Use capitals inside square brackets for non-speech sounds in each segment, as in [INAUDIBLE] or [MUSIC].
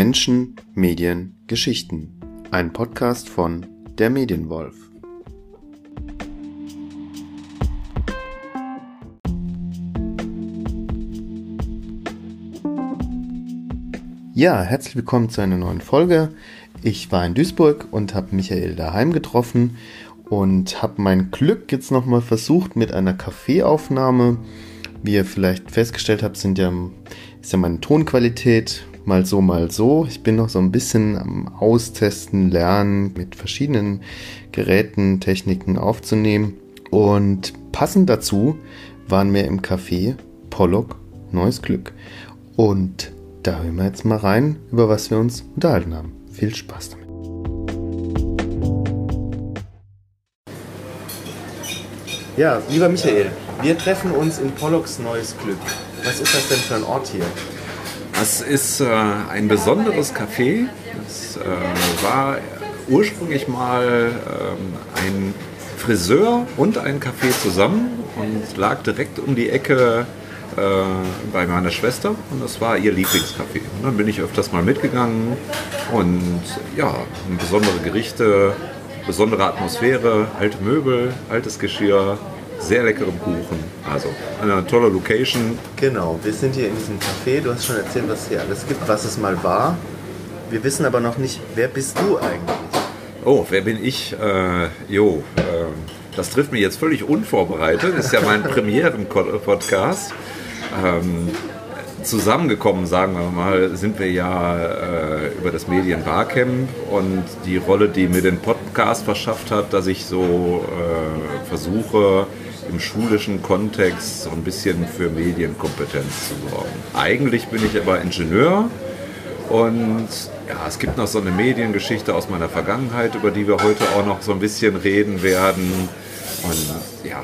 Menschen, Medien, Geschichten. Ein Podcast von der Medienwolf. Ja, herzlich willkommen zu einer neuen Folge. Ich war in Duisburg und habe Michael daheim getroffen und habe mein Glück jetzt nochmal versucht mit einer Kaffeeaufnahme. Wie ihr vielleicht festgestellt habt, sind ja, ist ja meine Tonqualität mal so, mal so. Ich bin noch so ein bisschen am Austesten, Lernen, mit verschiedenen Geräten, Techniken aufzunehmen. Und passend dazu waren wir im Café Pollock Neues Glück. Und da hören wir jetzt mal rein, über was wir uns unterhalten haben. Viel Spaß damit. Ja, lieber Michael, wir treffen uns in Pollocks Neues Glück. Was ist das denn für ein Ort hier? Das ist äh, ein besonderes Café. Das äh, war ursprünglich mal ähm, ein Friseur und ein Café zusammen und lag direkt um die Ecke äh, bei meiner Schwester und das war ihr Lieblingscafé. Und dann bin ich öfters mal mitgegangen und ja, besondere Gerichte, besondere Atmosphäre, alte Möbel, altes Geschirr, sehr leckerem Kuchen. Also eine tolle Location. Genau, wir sind hier in diesem Café. Du hast schon erzählt, was es hier alles gibt, was es mal war. Wir wissen aber noch nicht, wer bist du eigentlich? Oh, wer bin ich? Äh, jo, äh, das trifft mich jetzt völlig unvorbereitet. Das ist ja mein [LAUGHS] Premieren-Podcast. Ähm, zusammengekommen, sagen wir mal, sind wir ja äh, über das Medien Barcamp und die Rolle, die mir den Podcast verschafft hat, dass ich so äh, versuche, im schulischen Kontext so ein bisschen für Medienkompetenz zu sorgen. Eigentlich bin ich aber Ingenieur und ja, es gibt noch so eine Mediengeschichte aus meiner Vergangenheit, über die wir heute auch noch so ein bisschen reden werden. Und ja,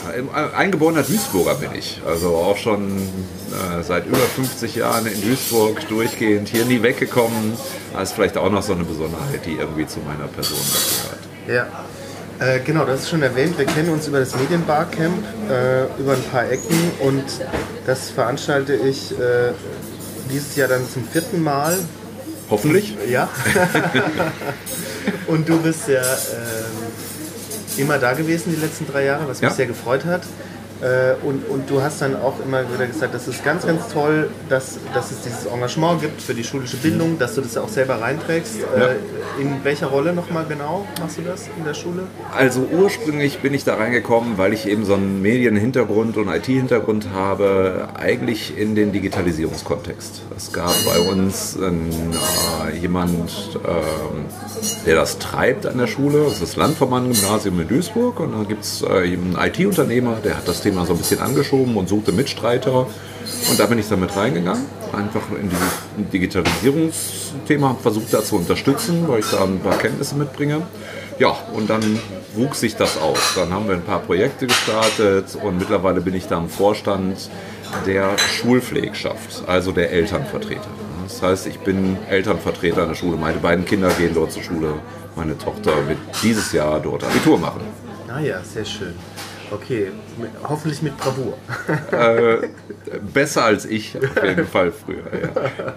eingeborener Duisburger bin ich. Also auch schon äh, seit über 50 Jahren in Duisburg durchgehend, hier nie weggekommen. Das ist vielleicht auch noch so eine Besonderheit, die irgendwie zu meiner Person gehört. Ja. Äh, genau, das ist schon erwähnt. Wir kennen uns über das Medienbarcamp, äh, über ein paar Ecken und das veranstalte ich äh, dieses Jahr dann zum vierten Mal. Hoffentlich. Ja. [LAUGHS] und du bist ja ähm, immer da gewesen die letzten drei Jahre, was mich ja. sehr gefreut hat. Äh, und, und du hast dann auch immer wieder gesagt, das ist ganz, ganz toll, dass, dass es dieses Engagement gibt für die schulische Bildung, dass du das auch selber reinträgst. Ja. Äh, in welcher Rolle nochmal genau machst du das in der Schule? Also ursprünglich bin ich da reingekommen, weil ich eben so einen Medienhintergrund und IT-Hintergrund habe, eigentlich in den Digitalisierungskontext. Es gab bei uns äh, jemand, äh, der das treibt an der Schule, das ist das Landverband-Gymnasium in Duisburg und da gibt es äh, einen IT-Unternehmer, der hat das Thema Thema so ein bisschen angeschoben und suchte Mitstreiter. Und da bin ich dann mit reingegangen, einfach in dieses Digitalisierungsthema, versucht da zu unterstützen, weil ich da ein paar Kenntnisse mitbringe. Ja, und dann wuchs sich das aus. Dann haben wir ein paar Projekte gestartet und mittlerweile bin ich da im Vorstand der Schulpflegschaft, also der Elternvertreter. Das heißt, ich bin Elternvertreter an der Schule. Meine beiden Kinder gehen dort zur Schule. Meine Tochter wird dieses Jahr dort Abitur machen. Ah ja, sehr schön. Okay, hoffentlich mit Bravour. Äh, besser als ich, auf jeden Fall früher, ja.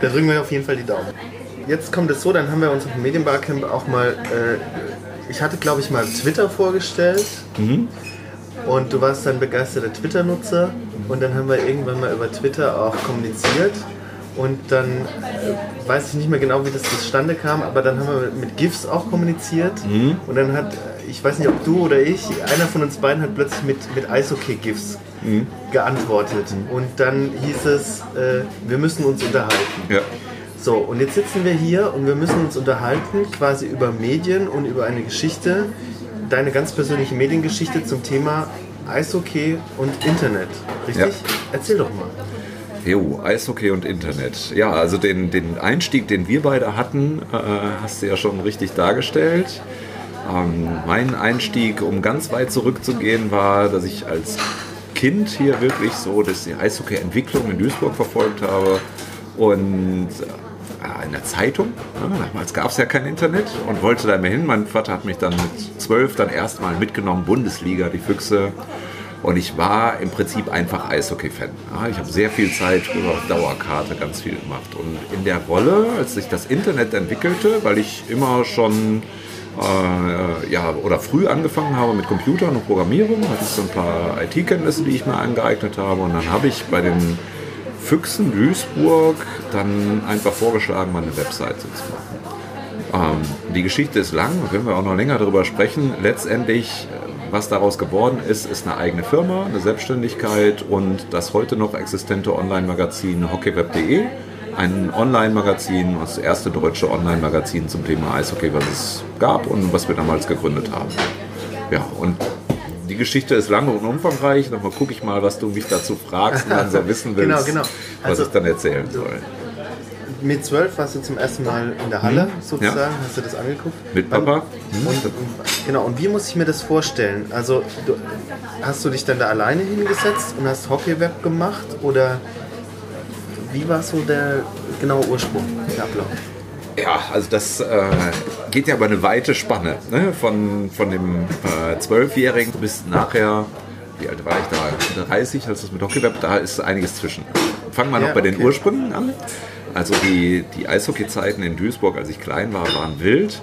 Da drücken wir auf jeden Fall die Daumen. Jetzt kommt es so, dann haben wir uns auf dem Medienbarcamp auch mal, äh, ich hatte glaube ich mal Twitter vorgestellt mhm. und du warst dann begeisterter Twitter-Nutzer und dann haben wir irgendwann mal über Twitter auch kommuniziert und dann äh, weiß ich nicht mehr genau, wie das zustande kam, aber dann haben wir mit GIFs auch kommuniziert. Mhm. Und dann hat, ich weiß nicht, ob du oder ich, einer von uns beiden hat plötzlich mit, mit Eishockey-GIFs mhm. geantwortet. Mhm. Und dann hieß es, äh, wir müssen uns unterhalten. Ja. So, und jetzt sitzen wir hier und wir müssen uns unterhalten, quasi über Medien und über eine Geschichte, deine ganz persönliche Mediengeschichte zum Thema Eishockey und Internet. Richtig? Ja. Erzähl doch mal. Jo, Eishockey und Internet. Ja, also den, den Einstieg, den wir beide hatten, äh, hast du ja schon richtig dargestellt. Ähm, mein Einstieg, um ganz weit zurückzugehen, war, dass ich als Kind hier wirklich so dass die Eishockey-Entwicklung in Duisburg verfolgt habe und äh, in der Zeitung. Ne, damals gab es ja kein Internet und wollte da mehr hin. Mein Vater hat mich dann mit zwölf dann erstmal mitgenommen, Bundesliga, die Füchse. Und ich war im Prinzip einfach Eishockey-Fan. Ich habe sehr viel Zeit über Dauerkarte ganz viel gemacht. Und in der Rolle, als sich das Internet entwickelte, weil ich immer schon äh, ja, oder früh angefangen habe mit Computern und Programmierung, hatte ich so ein paar IT-Kenntnisse, die ich mir angeeignet habe. Und dann habe ich bei den Füchsen Duisburg dann einfach vorgeschlagen, mal eine Webseite zu machen. Ähm, die Geschichte ist lang, da können wir auch noch länger darüber sprechen. Letztendlich, was daraus geworden ist, ist eine eigene Firma, eine Selbstständigkeit und das heute noch existente Online-Magazin hockeyweb.de ein Online-Magazin, das erste deutsche Online-Magazin zum Thema Eishockey, was es gab und was wir damals gegründet haben. Ja, und die Geschichte ist lang und umfangreich. Nochmal gucke ich mal, was du mich dazu fragst und dann so wissen willst, genau, genau. Also, was ich dann erzählen soll. Mit zwölf warst du zum ersten Mal in der Halle hm, sozusagen, ja. hast du das angeguckt? Mit Papa. Hm. Und, genau, und wie muss ich mir das vorstellen? Also du, hast du dich dann da alleine hingesetzt und hast Hockey-Web gemacht oder wie war so der genaue Ursprung, der Ablauf? Ja, also das äh, geht ja über eine weite Spanne. Ne? Von, von dem Zwölfjährigen äh, bis nachher, wie alt war ich da? 30, als das mit Hockeyweb, da ist einiges zwischen. Fangen wir ja, noch bei okay. den Ursprüngen an. Also die, die Eishockey-Zeiten in Duisburg, als ich klein war, waren wild.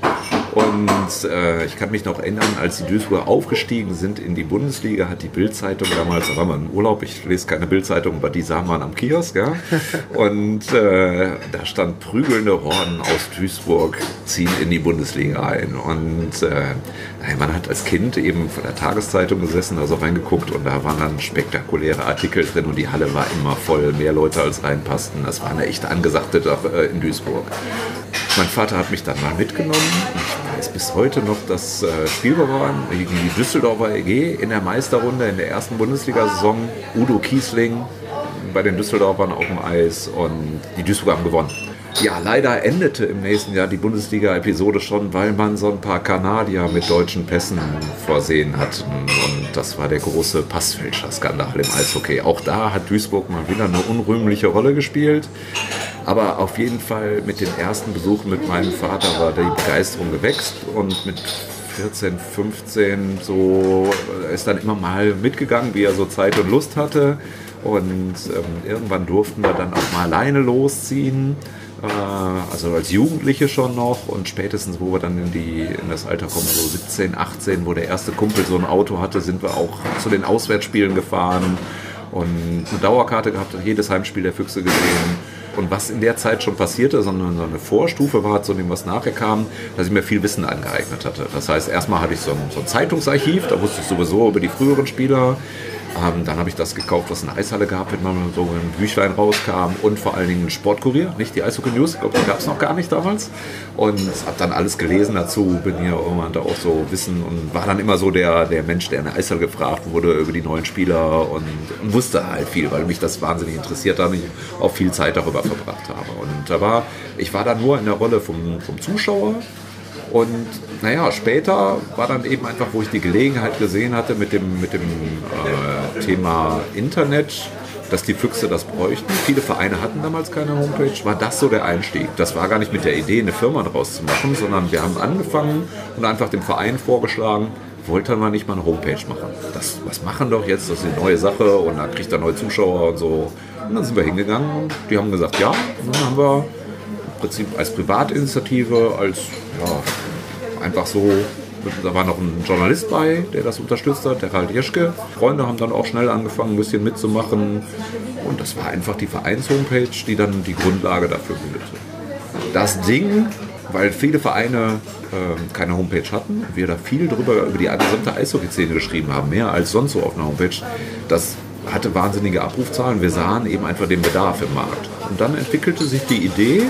Und äh, ich kann mich noch erinnern, als die Duisburger aufgestiegen sind in die Bundesliga, hat die Bildzeitung damals, da war man im Urlaub, ich lese keine Bildzeitung, aber die sah man am Kiosk, ja. [LAUGHS] Und äh, da stand prügelnde Horden aus Duisburg ziehen in die Bundesliga ein. Und äh, man hat als Kind eben von der Tageszeitung gesessen, also reingeguckt und da waren dann spektakuläre Artikel drin und die Halle war immer voll, mehr Leute als reinpassten. Das war eine echt angesagte Sache äh, in Duisburg. Mein Vater hat mich dann mal mitgenommen. Ich weiß bis heute noch, dass äh, Spiel waren gegen die Düsseldorfer EG in der Meisterrunde in der ersten Bundesliga-Saison. Udo Kiesling bei den Düsseldorfern auf dem Eis und die Duisburger haben gewonnen. Ja, leider endete im nächsten Jahr die Bundesliga-Episode schon, weil man so ein paar Kanadier mit deutschen Pässen versehen hat. Und das war der große Passfälscher-Skandal im Eishockey. Auch da hat Duisburg mal wieder eine unrühmliche Rolle gespielt. Aber auf jeden Fall mit den ersten Besuchen mit meinem Vater war die Begeisterung gewächst und mit 14, 15 so ist dann immer mal mitgegangen, wie er so Zeit und Lust hatte. Und ähm, irgendwann durften wir dann auch mal alleine losziehen. Äh, also als Jugendliche schon noch und spätestens, wo wir dann in, die, in das Alter kommen, so 17, 18, wo der erste Kumpel so ein Auto hatte, sind wir auch zu den Auswärtsspielen gefahren und eine Dauerkarte gehabt, jedes Heimspiel der Füchse gesehen und was in der Zeit schon passierte, sondern so eine Vorstufe war zu dem, was nachher kam, dass ich mir viel Wissen angeeignet hatte. Das heißt, erstmal hatte ich so ein, so ein Zeitungsarchiv, da wusste ich sowieso über die früheren Spieler, ähm, dann habe ich das gekauft, was eine Eishalle gab, wenn man so ein Büchlein rauskam und vor allen Dingen ein Sportkurier, nicht die Eishockey News, ich glaube, die gab es noch gar nicht damals. Und habe dann alles gelesen dazu, bin hier irgendwann da auch so Wissen und war dann immer so der, der Mensch, der in der Eishalle gefragt wurde über die neuen Spieler und, und wusste halt viel, weil mich das wahnsinnig interessiert hat und ich auch viel Zeit darüber verbracht habe. Und da war, ich war da nur in der Rolle vom, vom Zuschauer und naja, später war dann eben einfach, wo ich die Gelegenheit gesehen hatte mit dem, mit dem äh, Thema Internet, dass die Füchse das bräuchten. Viele Vereine hatten damals keine Homepage, war das so der Einstieg. Das war gar nicht mit der Idee, eine Firma daraus zu machen, sondern wir haben angefangen und einfach dem Verein vorgeschlagen, wollten wir nicht mal eine Homepage machen. Das, was machen doch jetzt, das ist eine neue Sache und dann kriegt er neue Zuschauer und so. Und dann sind wir hingegangen und die haben gesagt, ja. Und dann haben wir Prinzip als Privatinitiative, als ja, einfach so da war noch ein Journalist bei, der das unterstützt hat, der Ralf Jeschke. Freunde haben dann auch schnell angefangen, ein bisschen mitzumachen. Und das war einfach die Vereins-Homepage, die dann die Grundlage dafür bildete. Das Ding, weil viele Vereine äh, keine Homepage hatten, wir da viel drüber über die gesamte Eishockey-Szene geschrieben haben, mehr als sonst so auf einer Homepage, das hatte wahnsinnige Abrufzahlen. Wir sahen eben einfach den Bedarf im Markt. Und dann entwickelte sich die Idee,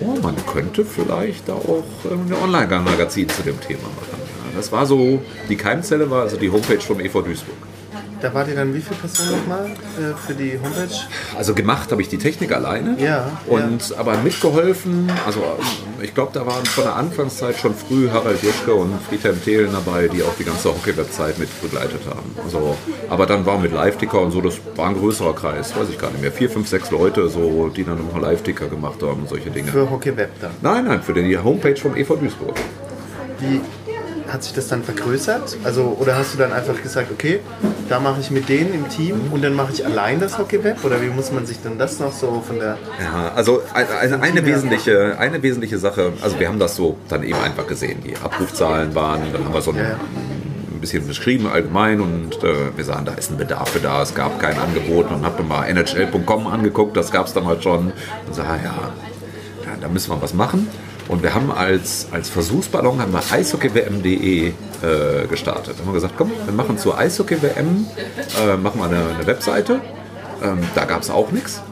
oh, man könnte vielleicht da auch ein Online-Magazin zu dem Thema machen. Das war so, die Keimzelle war also die Homepage vom EV Duisburg. Da wart ihr dann wie viele Personen nochmal äh, für die Homepage? Also gemacht habe ich die Technik alleine. Ja. Und ja. aber mitgeholfen, also ich glaube, da waren von der Anfangszeit schon früh Harald Jeschke und Friedhelm Thelen dabei, die auch die ganze Hockey-Webzeit mit begleitet haben. Also, aber dann war mit Live-Ticker und so, das war ein größerer Kreis, weiß ich gar nicht mehr. Vier, fünf, sechs Leute, so, die dann immer Live-Ticker gemacht haben und solche Dinge. Für Hockey-Web dann? Nein, nein, für die Homepage vom EV Duisburg. Wie hat sich das dann vergrößert? Also, oder hast du dann einfach gesagt, okay, da mache ich mit denen im Team und dann mache ich allein das Hockeyweb? Oder wie muss man sich denn das noch so von der. Ja, also eine, eine, wesentliche, eine wesentliche Sache, also wir haben das so dann eben einfach gesehen. Die Abrufzahlen waren, dann haben wir so ein, ja. ein bisschen beschrieben allgemein und äh, wir sahen, da ist ein Bedarf für da, es gab kein Angebot. Und habe mal NHL.com angeguckt, das gab es damals schon. Und sah, ja, ja, da müssen wir was machen. Und wir haben als, als Versuchsballon haben wir eishockeywm.de äh, gestartet. Haben wir gesagt, komm, wir machen zur Eishockey-WM, äh, machen wir eine, eine Webseite. Ähm, da gab es auch nichts.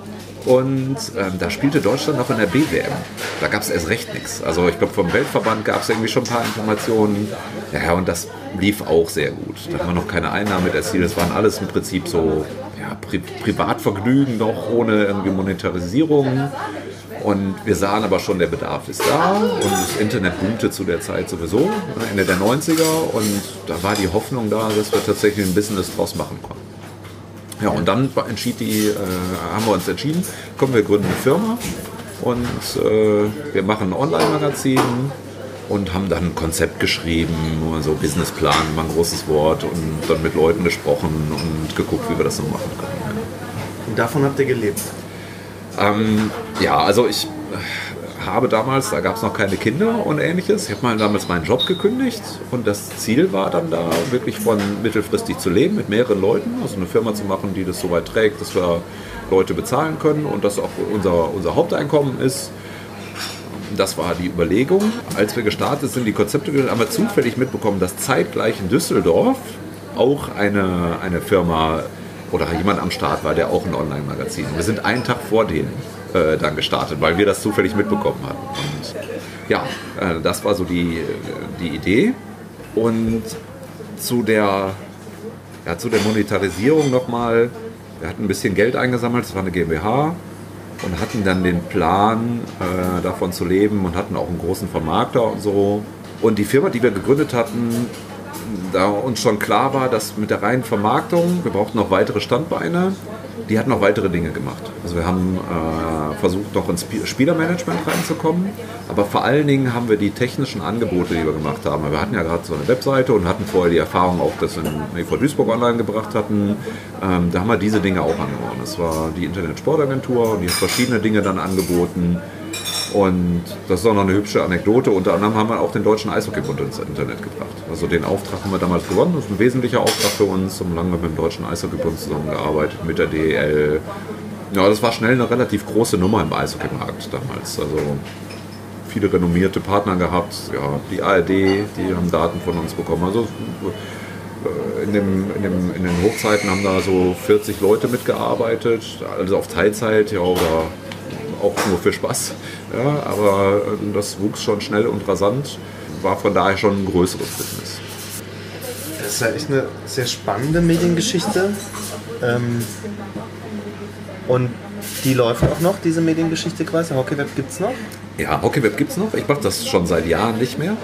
Und ähm, da spielte Deutschland noch in der BWM. Da gab es erst recht nichts. Also ich glaube, vom Weltverband gab es irgendwie schon ein paar Informationen. Ja, und das lief auch sehr gut. Da haben wir noch keine Einnahmen mit erzielt. Das waren alles im Prinzip so ja, Pri Privatvergnügen noch ohne irgendwie Monetarisierung. Und wir sahen aber schon, der Bedarf ist da und das Internet boomte zu der Zeit sowieso, Ende der 90er. Und da war die Hoffnung da, dass wir tatsächlich ein Business draus machen konnten. Ja, und dann entschied die, äh, haben wir uns entschieden, komm, wir gründen eine Firma und äh, wir machen ein Online-Magazin und haben dann ein Konzept geschrieben, so Businessplan, mal ein großes Wort und dann mit Leuten gesprochen und geguckt, wie wir das so machen können. Und davon habt ihr gelebt? Ähm, ja, also ich äh, habe damals, da gab es noch keine Kinder und ähnliches. Ich habe mal damals meinen Job gekündigt und das Ziel war dann da, wirklich von mittelfristig zu leben mit mehreren Leuten, also eine Firma zu machen, die das so weit trägt, dass wir Leute bezahlen können und das auch unser, unser Haupteinkommen ist. Das war die Überlegung. Als wir gestartet sind, die Konzepte, haben wir zufällig mitbekommen, dass zeitgleich in Düsseldorf auch eine, eine Firma oder jemand am Start war, der auch ein Online-Magazin. Wir sind einen Tag vor denen äh, dann gestartet, weil wir das zufällig mitbekommen hatten. Und ja, äh, das war so die, die Idee. Und zu der, ja, zu der Monetarisierung nochmal, wir hatten ein bisschen Geld eingesammelt, das war eine GmbH und hatten dann den Plan, äh, davon zu leben und hatten auch einen großen Vermarkter und so. Und die Firma, die wir gegründet hatten, da uns schon klar war, dass mit der reinen Vermarktung, wir brauchten noch weitere Standbeine, die hat noch weitere Dinge gemacht. Also wir haben äh, versucht, noch ins Spielermanagement reinzukommen, aber vor allen Dingen haben wir die technischen Angebote, die wir gemacht haben. Wir hatten ja gerade so eine Webseite und hatten vorher die Erfahrung auch, dass wir EV Duisburg online gebracht hatten. Ähm, da haben wir diese Dinge auch angeboten. Das war die Internet-Sportagentur und die hat verschiedene Dinge dann angeboten. Und das ist auch noch eine hübsche Anekdote. Unter anderem haben wir auch den Deutschen Eishockeybund ins Internet gebracht. Also den Auftrag haben wir damals gewonnen. Das ist ein wesentlicher Auftrag für uns. Und lange mit dem Deutschen Eishockeybund zusammengearbeitet, mit der DEL. Ja, das war schnell eine relativ große Nummer im Eishockeymarkt damals. Also viele renommierte Partner gehabt. Ja, die ARD, die haben Daten von uns bekommen. Also äh, in, dem, in, dem, in den Hochzeiten haben da so 40 Leute mitgearbeitet, also auf Teilzeit ja, oder auch nur für Spaß. Ja, aber ähm, das wuchs schon schnell und rasant, war von daher schon ein größeres Business. Das ist ja echt eine sehr spannende Mediengeschichte. Ähm, und die läuft auch noch, diese Mediengeschichte quasi. Hockeyweb gibt es noch? Ja, Hockeyweb gibt es noch. Ich mache das schon seit Jahren nicht mehr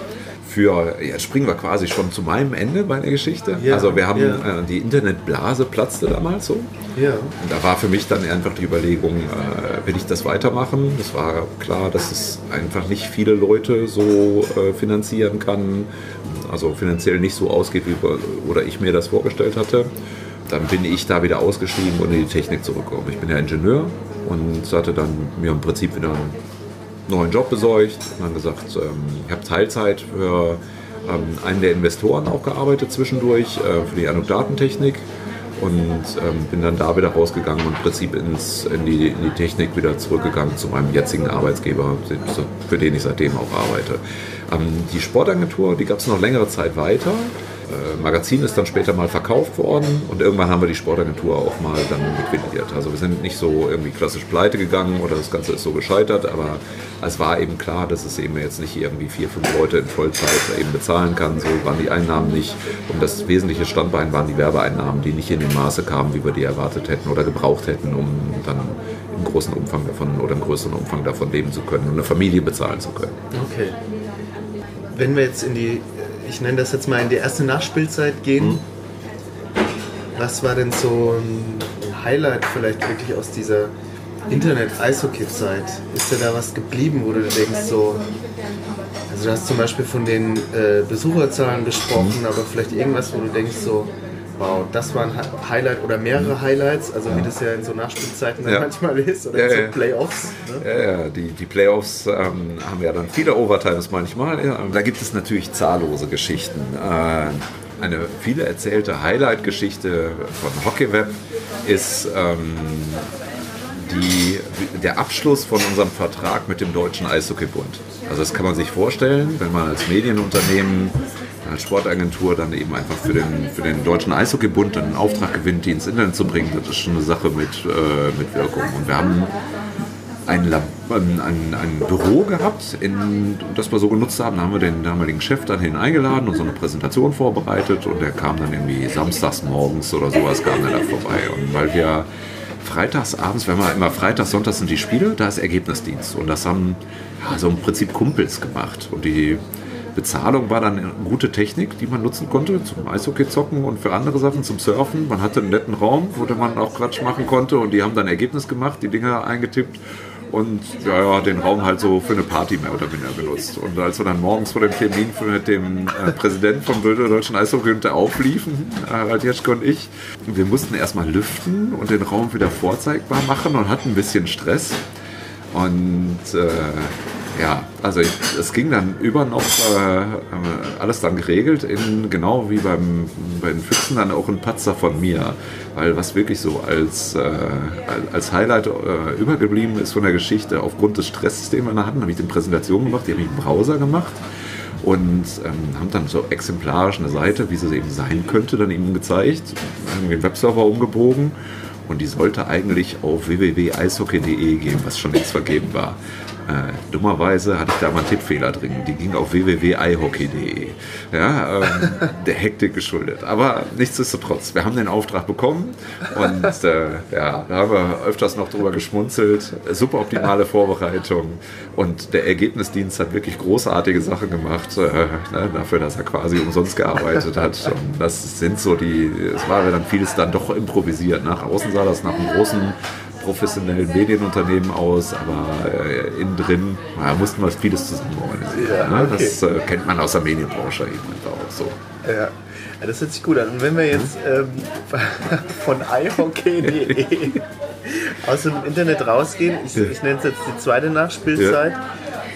für, jetzt springen wir quasi schon zu meinem Ende meiner Geschichte. Ja, also wir haben, ja. äh, die Internetblase platzte damals so. Ja. Und da war für mich dann einfach die Überlegung, äh, will ich das weitermachen? Das war klar, dass es einfach nicht viele Leute so äh, finanzieren kann, also finanziell nicht so ausgeht, wie oder ich mir das vorgestellt hatte. Dann bin ich da wieder ausgestiegen und in die Technik zurückgekommen. Ich bin ja Ingenieur und hatte dann mir im Prinzip wieder neuen Job besorgt und dann gesagt, ähm, ich habe Teilzeit für ähm, einen der Investoren auch gearbeitet zwischendurch äh, für die Anoddatentechnik und ähm, bin dann da wieder rausgegangen und im Prinzip ins, in, die, in die Technik wieder zurückgegangen zu meinem jetzigen Arbeitsgeber, für den ich seitdem auch arbeite. Die Sportagentur, die gab es noch längere Zeit weiter. Äh, Magazin ist dann später mal verkauft worden und irgendwann haben wir die Sportagentur auch mal dann liquidiert. Also wir sind nicht so irgendwie klassisch pleite gegangen oder das Ganze ist so gescheitert, aber es war eben klar, dass es eben jetzt nicht irgendwie vier, fünf Leute in Vollzeit eben bezahlen kann. So waren die Einnahmen nicht. Und das wesentliche Standbein waren die Werbeeinnahmen, die nicht in dem Maße kamen, wie wir die erwartet hätten oder gebraucht hätten, um dann im großen Umfang davon oder im größeren Umfang davon leben zu können und eine Familie bezahlen zu können. Okay. Wenn wir jetzt in die ich nenne das jetzt mal in die erste Nachspielzeit gehen. Mhm. Was war denn so ein Highlight vielleicht wirklich aus dieser Internet-Eishockey-Zeit? Ist dir da was geblieben, wo du denkst so, Also du hast zum Beispiel von den äh, Besucherzahlen gesprochen, mhm. aber vielleicht irgendwas, wo du denkst so, wow, das war ein Highlight oder mehrere Highlights, also wie das ja in so Nachspielzeiten ja. manchmal ist oder ja, in so Playoffs. Ne? Ja, ja, die, die Playoffs ähm, haben ja dann viele Overtimes manchmal. Ja. Da gibt es natürlich zahllose Geschichten. Äh, eine viele erzählte Highlight-Geschichte von Hockeyweb ist ähm, die, der Abschluss von unserem Vertrag mit dem Deutschen Eishockeybund. Also das kann man sich vorstellen, wenn man als Medienunternehmen, als Sportagentur dann eben einfach für den, für den Deutschen Eishockeybund einen Auftrag gewinnt, die ins Internet zu bringen, das ist schon eine Sache mit, äh, mit Wirkung. Und wir haben ein, ein, ein, Büro gehabt, in, das wir so genutzt haben. Da haben wir den damaligen Chef dann hin eingeladen und so eine Präsentation vorbereitet und der kam dann irgendwie samstags morgens oder sowas kam er da vorbei. Und weil wir freitags abends, wenn wir immer freitags, sonntags sind die Spiele, da ist Ergebnisdienst. Und das haben ja, so im Prinzip Kumpels gemacht. Und die Bezahlung war dann eine gute Technik, die man nutzen konnte zum Eishockey zocken und für andere Sachen zum Surfen. Man hatte einen netten Raum, wo man auch Quatsch machen konnte und die haben dann Ergebnis gemacht, die Dinger eingetippt und ja, ja, den Raum halt so für eine Party mehr oder weniger genutzt. Und als wir dann morgens vor dem Termin mit dem äh, Präsidenten vom Deutschen Eishockey aufliefen, Harald Jeschke und ich, wir mussten erstmal lüften und den Raum wieder vorzeigbar machen und hatten ein bisschen Stress. Und äh, ja, also es ging dann über noch äh, alles dann geregelt, in, genau wie beim, bei den Füchsen dann auch ein Patzer von mir. Weil was wirklich so als, äh, als Highlight äh, übergeblieben ist von der Geschichte, aufgrund des Stresses, den wir da hatten, habe ich die Präsentation gemacht, die habe ich im Browser gemacht und ähm, haben dann so exemplarisch eine Seite, wie sie eben sein könnte, dann eben gezeigt, haben den Webserver umgebogen und die sollte eigentlich auf www.eishockey.de gehen, was schon längst vergeben war. Äh, dummerweise hatte ich da mal einen Tippfehler drin. Die ging auf www.ihockey.de. Ja, ähm, [LAUGHS] der Hektik geschuldet. Aber nichtsdestotrotz, wir haben den Auftrag bekommen und äh, ja, da haben wir öfters noch drüber geschmunzelt. Super optimale Vorbereitung und der Ergebnisdienst hat wirklich großartige Sachen gemacht, äh, ne, dafür, dass er quasi umsonst gearbeitet hat. [LAUGHS] Und das sind so die, es war dann vieles dann doch improvisiert. Nach außen sah das nach einem großen professionellen Medienunternehmen aus, aber äh, innen drin ja, mussten wir vieles zusammen organisieren. Ja, ne? Das äh, kennt man aus der Medienbranche eben einfach auch so. Ja. ja. das hört sich gut an. Und wenn wir jetzt ähm, [LAUGHS] von ihockey.de [LAUGHS] aus dem Internet rausgehen, ich, ich nenne es jetzt die zweite Nachspielzeit,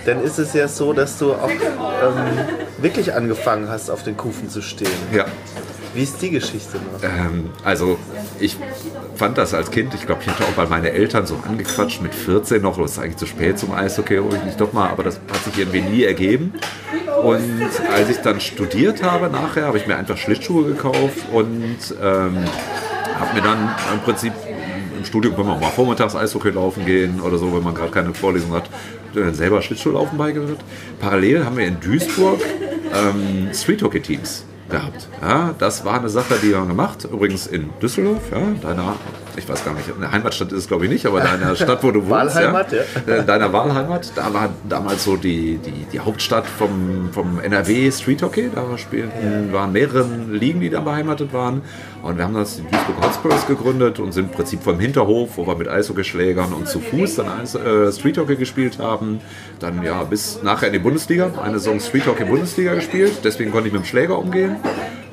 dann ist es ja so, dass du auch ähm, wirklich angefangen hast, auf den Kufen zu stehen. Ja. Wie ist die Geschichte noch? Ähm, also ich fand das als Kind, ich glaube, ich hatte auch bei meinen Eltern so angequatscht mit 14 noch, das ist eigentlich zu spät zum Eishockey, hole ich doch mal, aber das hat sich irgendwie nie ergeben. Und als ich dann studiert habe nachher, habe ich mir einfach Schlittschuhe gekauft und ähm, habe mir dann im Prinzip im Studium wir auch mal vormittags Eishockey laufen gehen oder so, wenn man gerade keine Vorlesung hat, selber Schlittschuhlaufen beigebracht. Parallel haben wir in Duisburg ähm, Street Hockey Teams gehabt. Ja, das war eine Sache, die wir gemacht. Übrigens in Düsseldorf, ja, deiner, ich weiß gar nicht, eine Heimatstadt ist es glaube ich nicht, aber deiner [LAUGHS] Stadt, wo du wohnst. Wahlheimat, ja. ja. Äh, deiner Wahlheimat, da war damals so die, die, die Hauptstadt vom, vom NRW Street Hockey. Da spielten, waren mehrere Ligen, die da beheimatet waren. Und wir haben das in Duisburg Hotspurs gegründet und sind im Prinzip vom Hinterhof, wo wir mit Eishockeyschlägern und zu Fuß dann Eis, äh, Street Hockey gespielt haben. Dann ja bis nachher in die Bundesliga, eine Saison Street Hockey Bundesliga gespielt. Deswegen konnte ich mit dem Schläger umgehen.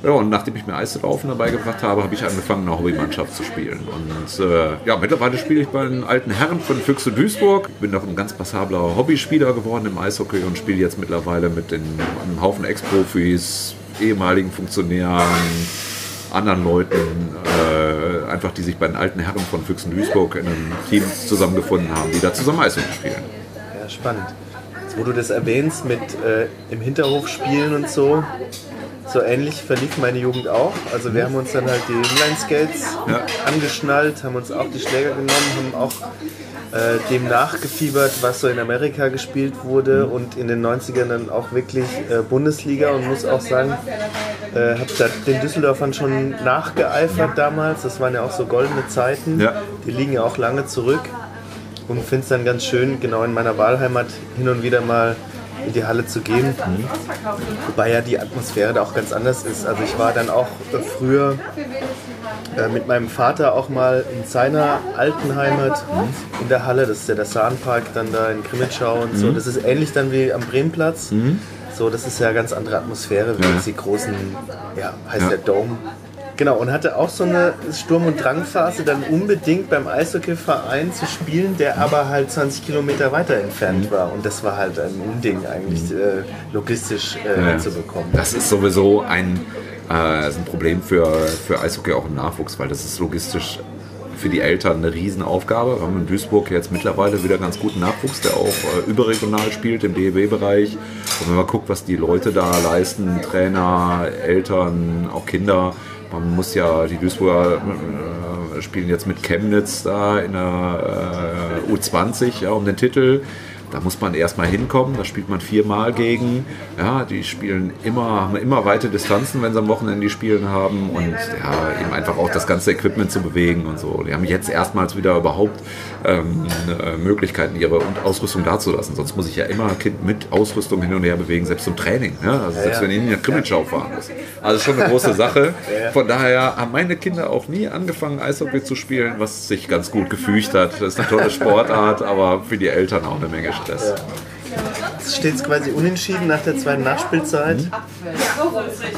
Ja, und nachdem ich mir Eislaufen dabei gebracht habe, habe ich angefangen, eine Hobbymannschaft zu spielen. Und äh, ja, mittlerweile spiele ich bei den alten Herren von Füchse Duisburg. Bin noch ein ganz passabler Hobbyspieler geworden im Eishockey und spiele jetzt mittlerweile mit den, einem Haufen Ex-Profis, ehemaligen Funktionären, anderen Leuten, äh, einfach die sich bei den alten Herren von Füchsen Duisburg in einem Team zusammengefunden haben, die da zusammen Eishockey spielen. Ja, spannend. Wo du das erwähnst mit äh, im Hinterhof spielen und so, so ähnlich verlief meine Jugend auch. Also wir haben uns dann halt die Inline-Skates ja. angeschnallt, haben uns auch die Schläger genommen, haben auch äh, dem nachgefiebert, was so in Amerika gespielt wurde mhm. und in den 90ern dann auch wirklich äh, Bundesliga und muss auch sagen, äh, habe da den Düsseldorfern schon nachgeeifert damals. Das waren ja auch so goldene Zeiten. Ja. Die liegen ja auch lange zurück und finde es dann ganz schön, genau in meiner Wahlheimat hin und wieder mal in die Halle zu gehen. Mhm. Wobei ja die Atmosphäre da auch ganz anders ist. Also ich war dann auch früher äh, mit meinem Vater auch mal in seiner alten Heimat mhm. in der Halle. Das ist ja der Sahnpark dann da in Krimitschau und so. Mhm. Das ist ähnlich dann wie am Bremenplatz. Mhm. So, das ist ja eine ganz andere Atmosphäre, wie Ja. die großen, ja, heißt Ja. der Dome. Genau, und hatte auch so eine Sturm- und Drangphase, dann unbedingt beim Eishockeyverein zu spielen, der aber halt 20 Kilometer weiter entfernt war. Und das war halt ein Unding eigentlich, äh, logistisch äh, Ja. hinzubekommen. Das ist sowieso ein, äh, ist ein Problem für, für Eishockey auch im Nachwuchs, weil das ist logistisch für die Eltern eine Riesenaufgabe. Wir haben in Duisburg jetzt mittlerweile wieder ganz guten Nachwuchs, der auch äh, überregional spielt im DEB-Bereich. Und wenn man guckt, was die Leute da leisten, Trainer, Eltern, auch Kinder, man muss ja, die Duisburger äh, spielen jetzt mit Chemnitz da in der äh, U20 ja, um den Titel. Da muss man erstmal hinkommen, da spielt man viermal gegen. Ja, die spielen immer, haben immer weite Distanzen, wenn sie am Wochenende die Spielen haben und ja, eben einfach auch das ganze Equipment zu bewegen und so. Die haben jetzt erstmals wieder überhaupt ähm, äh, Möglichkeiten, ihre Ausrüstung dazulassen. Sonst muss ich ja immer Kind mit Ausrüstung hin und her bewegen, selbst zum Training. Ja? Also selbst wenn ich in der Krimmelschau fahren muss. Also schon eine große Sache. Von daher haben meine Kinder auch nie angefangen, Eishockey zu spielen, was sich ganz gut gefügt hat. Das ist eine tolle Sportart, aber für die Eltern auch eine Menge Jetzt steht es quasi unentschieden nach der zweiten Nachspielzeit.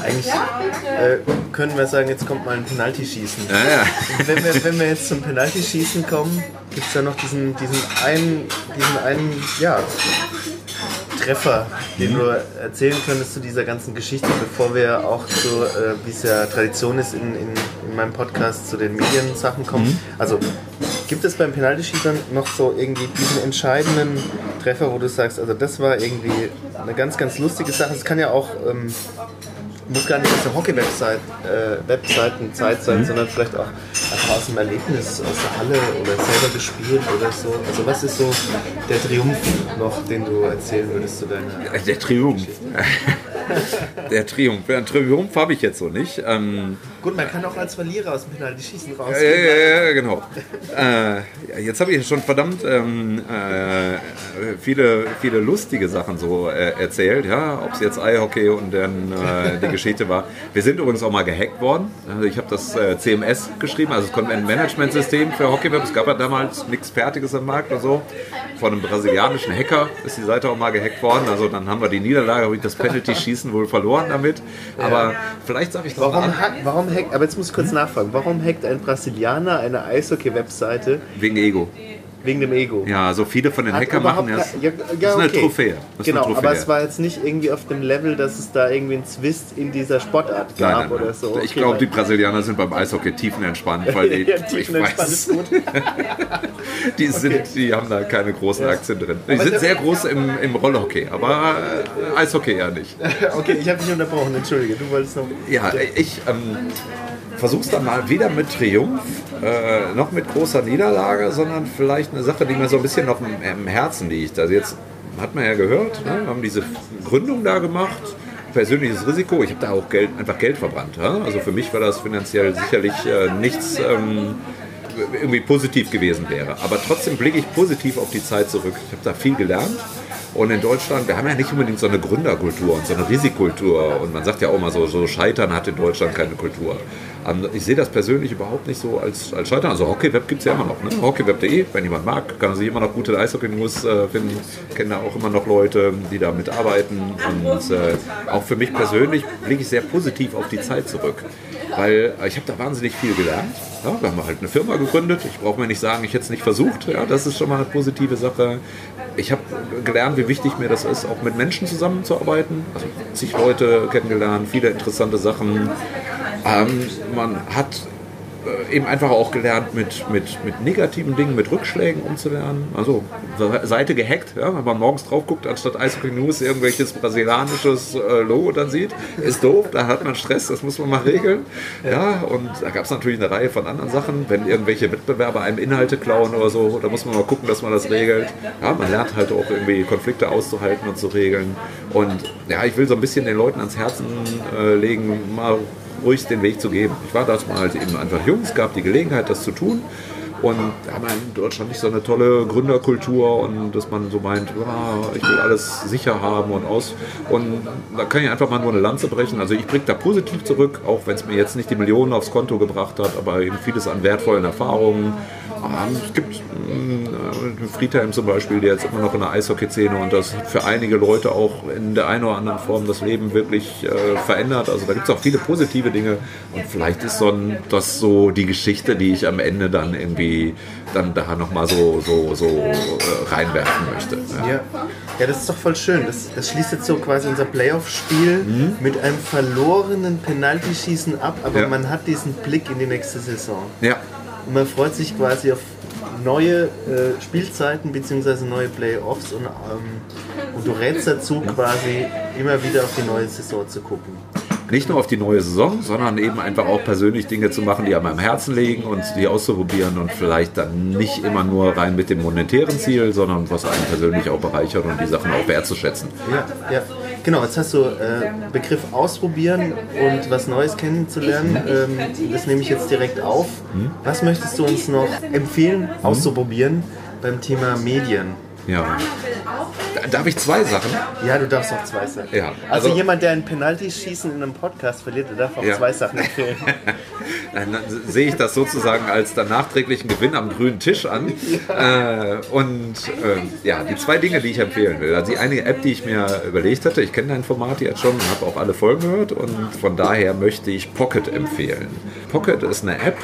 Eigentlich äh, können wir sagen, jetzt kommt mal ein Penaltyschießen. Ja, ja. Und wenn wir, wenn wir jetzt zum Penaltyschießen kommen, gibt es da noch diesen, diesen einen, diesen einen ja, Treffer, den du erzählen könntest zu dieser ganzen Geschichte, bevor wir auch zu, äh, wie es ja Tradition ist, in, in, in meinem Podcast zu den Mediensachen kommen. Also gibt es beim Penaltyschießen noch so irgendwie diesen entscheidenden Treffer, wo du sagst, also das war irgendwie eine ganz, ganz lustige Sache. Es kann ja auch ähm, muss gar nicht aus der Hockey-Website äh, Webseitenzeit sein, sondern vielleicht auch einfach aus dem Erlebnis, aus der Halle oder selber gespielt oder so. Also was ist so der Triumph noch, den du erzählen würdest zu deiner... Der Triumph. [LAUGHS] Der Triumph. Ja, einen Triumph habe ich jetzt so nicht. Ähm, Gut, man kann auch als Verlierer aus dem Penalty-Schießen ja, rausgehen. ja, ja, genau. [LAUGHS] Äh, ja, jetzt habe ich schon verdammt ähm, äh, viele, viele lustige Sachen so äh, erzählt, ja, ob es jetzt Eishockey und dann äh, die Geschichte war. Wir sind übrigens auch mal gehackt worden. Also ich habe das äh, CMS geschrieben, also das Content-Management-System für Hockeyweb. Es gab ja damals nichts Fertiges am Markt oder so. Von einem brasilianischen Hacker ist die Seite auch mal gehackt worden. Also dann haben wir die Niederlage, habe ich das Penalty-Schießen wohl verloren damit. Aber vielleicht sage ich mal Warum, warum hackt, aber jetzt muss ich kurz nachfragen, warum hackt ein Brasilianer eine Eishockey-Webseite Wegen Ego. Wegen dem Ego? Ja, so viele von den Hacker machen das. ke- ja, das ja, ist eine okay. Trophäe. Das genau, eine Trophäe. aber es war jetzt nicht irgendwie auf dem Level, dass es da irgendwie einen Zwist in dieser Sportart gab Nein, nein, oder so. Ich Okay, glaube, die Brasilianer sind beim Eishockey tiefenentspannt, weil die, [LAUGHS] ja, ich tiefenentspannt weiß, ist gut. die, sind, die haben da keine großen Aktien drin. Die Aber sind sehr groß im, im Rollhockey, aber äh, Eishockey eher nicht. [LAUGHS] Okay, ich habe dich unterbrochen, entschuldige, du wolltest noch. Ja, ich ähm, versuche es dann mal weder mit Triumph äh, noch mit großer Niederlage, sondern vielleicht eine Sache, die mir so ein bisschen noch im, Herzen liegt. Also jetzt hat man ja gehört, ne, haben diese Gründung da gemacht. Persönliches Risiko, ich habe da auch Geld, einfach Geld verbrannt. Ja? Also für mich war das finanziell sicherlich äh, nichts ähm, irgendwie positiv gewesen wäre. Aber trotzdem blicke ich positiv auf die Zeit zurück. Ich habe da viel gelernt. Und in Deutschland, wir haben ja nicht unbedingt so eine Gründerkultur und so eine Risikokultur. Und man sagt ja auch mal so, so Scheitern hat in Deutschland keine Kultur. Ich sehe das persönlich überhaupt nicht so als, als Scheitern. Also Hockeyweb gibt es ja immer noch. Ne? Hockeyweb.de, wenn jemand mag, kann sich immer noch gute Eishockey-News äh, finden. Ich kenne da auch immer noch Leute, die da mitarbeiten. Und äh, auch für mich persönlich blicke ich sehr positiv auf die Zeit zurück. Weil äh, ich habe da wahnsinnig viel gelernt. Ja, wir haben halt eine Firma gegründet. Ich brauche mir nicht sagen, ich hätte es nicht versucht. Ja, das ist schon mal eine positive Sache. Ich habe gelernt, wie wichtig mir das ist, auch mit Menschen zusammenzuarbeiten. Also zig Leute kennengelernt, viele interessante Sachen. Ähm, man hat äh, eben einfach auch gelernt, mit, mit, mit negativen Dingen, mit Rückschlägen umzulernen. Also Seite gehackt, ja, wenn man morgens drauf guckt, anstatt Eishockey News irgendwelches brasilianisches äh, Logo dann sieht, ist doof, da hat man Stress, das muss man mal regeln. Ja, und da gab es natürlich eine Reihe von anderen Sachen, wenn irgendwelche Wettbewerber einem Inhalte klauen oder so, da muss man mal gucken, dass man das regelt. Ja, man lernt halt auch irgendwie Konflikte auszuhalten und zu regeln. Und ja, ich will so ein bisschen den Leuten ans Herzen äh, legen, mal ruhig den Weg zu geben. Ich war damals eben einfach jung, es gab die Gelegenheit, das zu tun. Und haben in Deutschland nicht so eine tolle Gründerkultur und dass man so meint, ah, ich will alles sicher haben und aus. Und da kann ich einfach mal nur eine Lanze brechen. Also ich blicke da positiv zurück, auch wenn es mir jetzt nicht die Millionen aufs Konto gebracht hat, aber eben vieles an wertvollen Erfahrungen. Es gibt äh, Friedhelm zum Beispiel, der jetzt immer noch in der Eishockey-Szene und das für einige Leute auch in der einen oder anderen Form das Leben wirklich äh, verändert. Also da gibt es auch viele positive Dinge und vielleicht ist so ein, das so die Geschichte, die ich am Ende dann irgendwie dann da nochmal so, so, so äh, reinwerfen möchte. Ja. ja. Ja. das ist doch voll schön. Das, das schließt jetzt so quasi unser Playoff-Spiel mhm. mit einem verlorenen Penaltyschießen ab, aber ja. man hat diesen Blick in die nächste Saison. Ja. Und man freut sich quasi auf neue äh, Spielzeiten bzw. neue Playoffs und, ähm, und du rätst dazu quasi immer wieder auf die neue Saison zu gucken nicht nur auf die neue Saison, sondern eben einfach auch persönlich Dinge zu machen, die einem am Herzen liegen und die auszuprobieren und vielleicht dann nicht immer nur rein mit dem monetären Ziel, sondern was einen persönlich auch bereichert und die Sachen auch wertzuschätzen. Ja, ja. Genau, jetzt hast du äh, Begriff ausprobieren und was Neues kennenzulernen. Ähm, das nehme ich jetzt direkt auf. Hm? Was möchtest du uns noch empfehlen, auszuprobieren beim Thema Medien? Ja. Darf ich zwei Sachen? Ja, du darfst auch zwei Sachen. Ja, also, also jemand, der ein Penalty-Schießen in einem Podcast verliert, der darf auch ja. zwei Sachen [LAUGHS] empfehlen. Dann sehe ich das sozusagen als dann nachträglichen Gewinn am grünen Tisch an. Ja. Äh, und äh, ja, die zwei Dinge, die ich empfehlen will. Also die eine App, die ich mir überlegt hatte, ich kenne dein Format jetzt schon und habe auch alle Folgen gehört und von daher möchte ich Pocket empfehlen. Pocket ist eine App,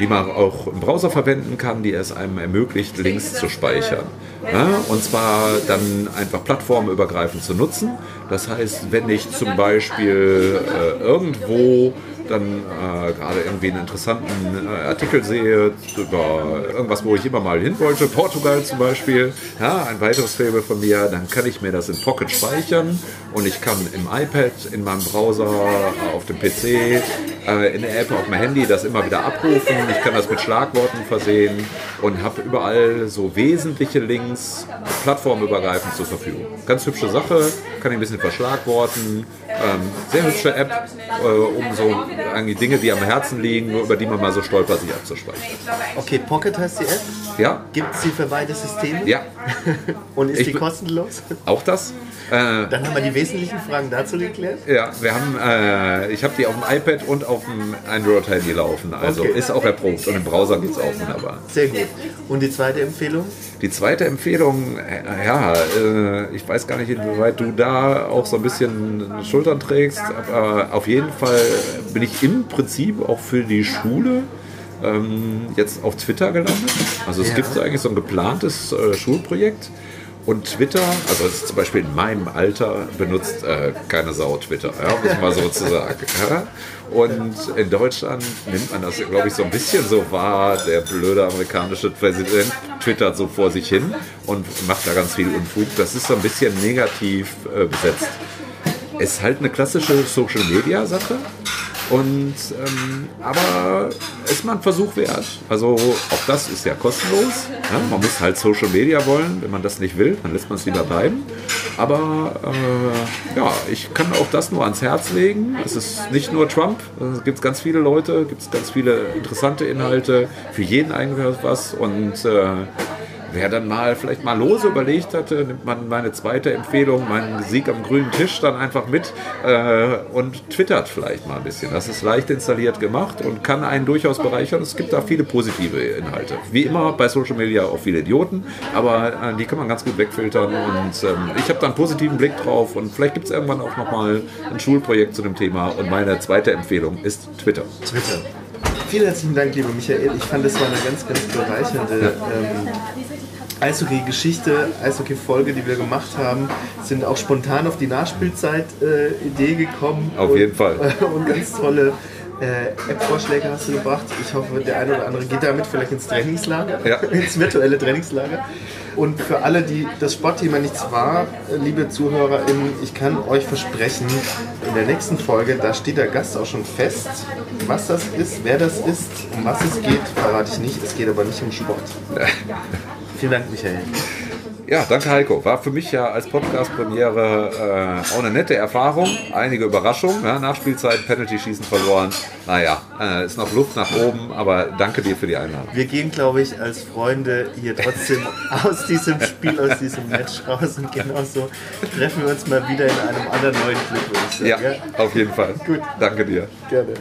die man auch im Browser verwenden kann, die es einem ermöglicht, Links zu speichern. Ja, und zwar dann einfach plattformübergreifend zu nutzen. Das heißt, wenn ich zum Beispiel äh, irgendwo dann äh, gerade irgendwie einen interessanten äh, Artikel sehe über irgendwas, wo ich immer mal hin wollte, Portugal zum Beispiel, ja, ein weiteres Fable von mir, dann kann ich mir das in Pocket speichern und ich kann im iPad, in meinem Browser, auf dem PC, äh, in der App auf dem Handy das immer wieder abrufen. Ich kann das mit Schlagworten versehen und habe überall so wesentliche Links plattformübergreifend zur Verfügung. Ganz hübsche Sache, kann ich ein bisschen verschlagworten. Ähm, sehr hübsche App, äh, um so eigentlich Dinge, die am Herzen liegen, über die man mal so stolpert, sich abzuspeichern. Okay, Pocket heißt die App? Ja. Gibt es sie für beide Systeme? Ja. [LAUGHS] Und ist ich die kostenlos? Auch das. Äh, Dann haben wir die wesentlichen Fragen dazu geklärt. Ja, wir haben, äh, ich habe die auf dem iPad und auf dem Android-Handy laufen. Also okay. ist auch erprobt und im Browser geht es auch wunderbar. Sehr gut. Und die zweite Empfehlung? Die zweite Empfehlung, ja, äh, ich weiß gar nicht, inwieweit du da auch so ein bisschen Schultern trägst, aber auf jeden Fall bin ich im Prinzip auch für die Schule ähm, jetzt auf Twitter gelandet. Also es ja. gibt eigentlich so ein geplantes äh, Schulprojekt und Twitter, also zum Beispiel in meinem Alter benutzt äh, keine Sau Twitter, ja, muss man so zu sagen. Ja. Und in Deutschland nimmt man das, glaube ich, so ein bisschen so wahr. Der blöde amerikanische Präsident twittert so vor sich hin und macht da ganz viel Unfug. Das ist so ein bisschen negativ äh, besetzt. Es ist halt eine klassische Social-Media-Sache. Und, ähm, aber ist mal ein Versuch wert. Also auch das ist ja kostenlos. Ja, man muss halt Social Media wollen. Wenn man das nicht will, dann lässt man es lieber bleiben. Aber äh, ja, ich kann auch das nur ans Herz legen. Es ist nicht nur Trump. Es gibt ganz viele Leute, gibt es ganz viele interessante Inhalte. Für jeden eigentlich was. Und äh, Wer dann mal vielleicht mal lose überlegt hatte, nimmt man meine zweite Empfehlung, meinen Sieg am grünen Tisch dann einfach mit äh, und twittert vielleicht mal ein bisschen. Das ist leicht installiert gemacht und kann einen durchaus bereichern. Es gibt da viele positive Inhalte. Wie immer bei Social Media auch viele Idioten, aber äh, die kann man ganz gut wegfiltern und ähm, ich habe da einen positiven Blick drauf und vielleicht gibt es irgendwann auch nochmal ein Schulprojekt zu dem Thema und meine zweite Empfehlung ist Twitter. Twitter. Vielen herzlichen Dank, lieber Michael. Ich fand, das war eine ganz, ganz bereichernde ähm, Eishockey-Geschichte, Eishockey-Folge, die wir gemacht haben, sind auch spontan auf die Nachspielzeit-Idee gekommen. Auf und, jeden Fall. [LAUGHS] und ganz tolle äh, App-Vorschläge hast du gebracht. Ich hoffe, der eine oder andere geht damit vielleicht ins Trainingslager, ja. [LAUGHS] ins virtuelle Trainingslager. Und für alle, die das Sportthema nichts war, liebe ZuhörerInnen, ich kann euch versprechen, in der nächsten Folge, da steht der Gast auch schon fest. Was das ist, wer das ist, um was es geht, verrate ich nicht. Es geht aber nicht um Sport. [LAUGHS] Vielen Dank, Michael. Ja, danke Heiko. War für mich ja als Podcast-Premiere äh, auch eine nette Erfahrung. Einige Überraschungen. Ja, Nachspielzeit, Penalty-Schießen verloren. Naja, äh, ist noch Luft nach oben, aber danke dir für die Einladung. Wir gehen, glaube ich, als Freunde hier trotzdem [LAUGHS] aus diesem Spiel, aus diesem Match raus und genauso treffen wir uns mal wieder in einem anderen neuen Club. Ja, ja? auf jeden Fall. Gut. Danke dir. Gerne.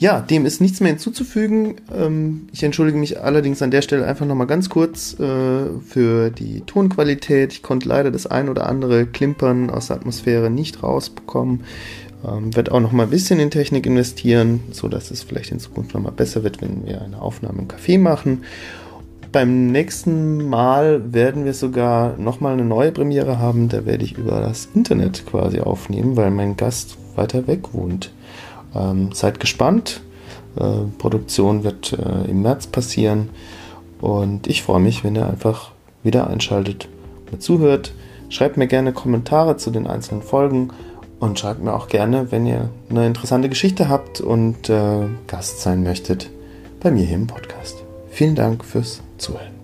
Ja, dem ist nichts mehr hinzuzufügen. Ähm, ich entschuldige mich allerdings an der Stelle einfach nochmal ganz kurz äh, für die Tonqualität. Ich konnte leider das ein oder andere Klimpern aus der Atmosphäre nicht rausbekommen. Ähm, werde auch nochmal ein bisschen in Technik investieren, sodass es vielleicht in Zukunft nochmal besser wird, wenn wir eine Aufnahme im Café machen. Beim nächsten Mal werden wir sogar nochmal eine neue Premiere haben. Da werde ich über das Internet quasi aufnehmen, weil mein Gast weiter weg wohnt. Ähm, seid gespannt. Äh, Produktion wird äh, im März passieren. Und ich freue mich, wenn ihr einfach wieder einschaltet und zuhört. Schreibt mir gerne Kommentare zu den einzelnen Folgen und schreibt mir auch gerne, wenn ihr eine interessante Geschichte habt und äh, Gast sein möchtet bei mir hier im Podcast. Vielen Dank fürs Zuhören.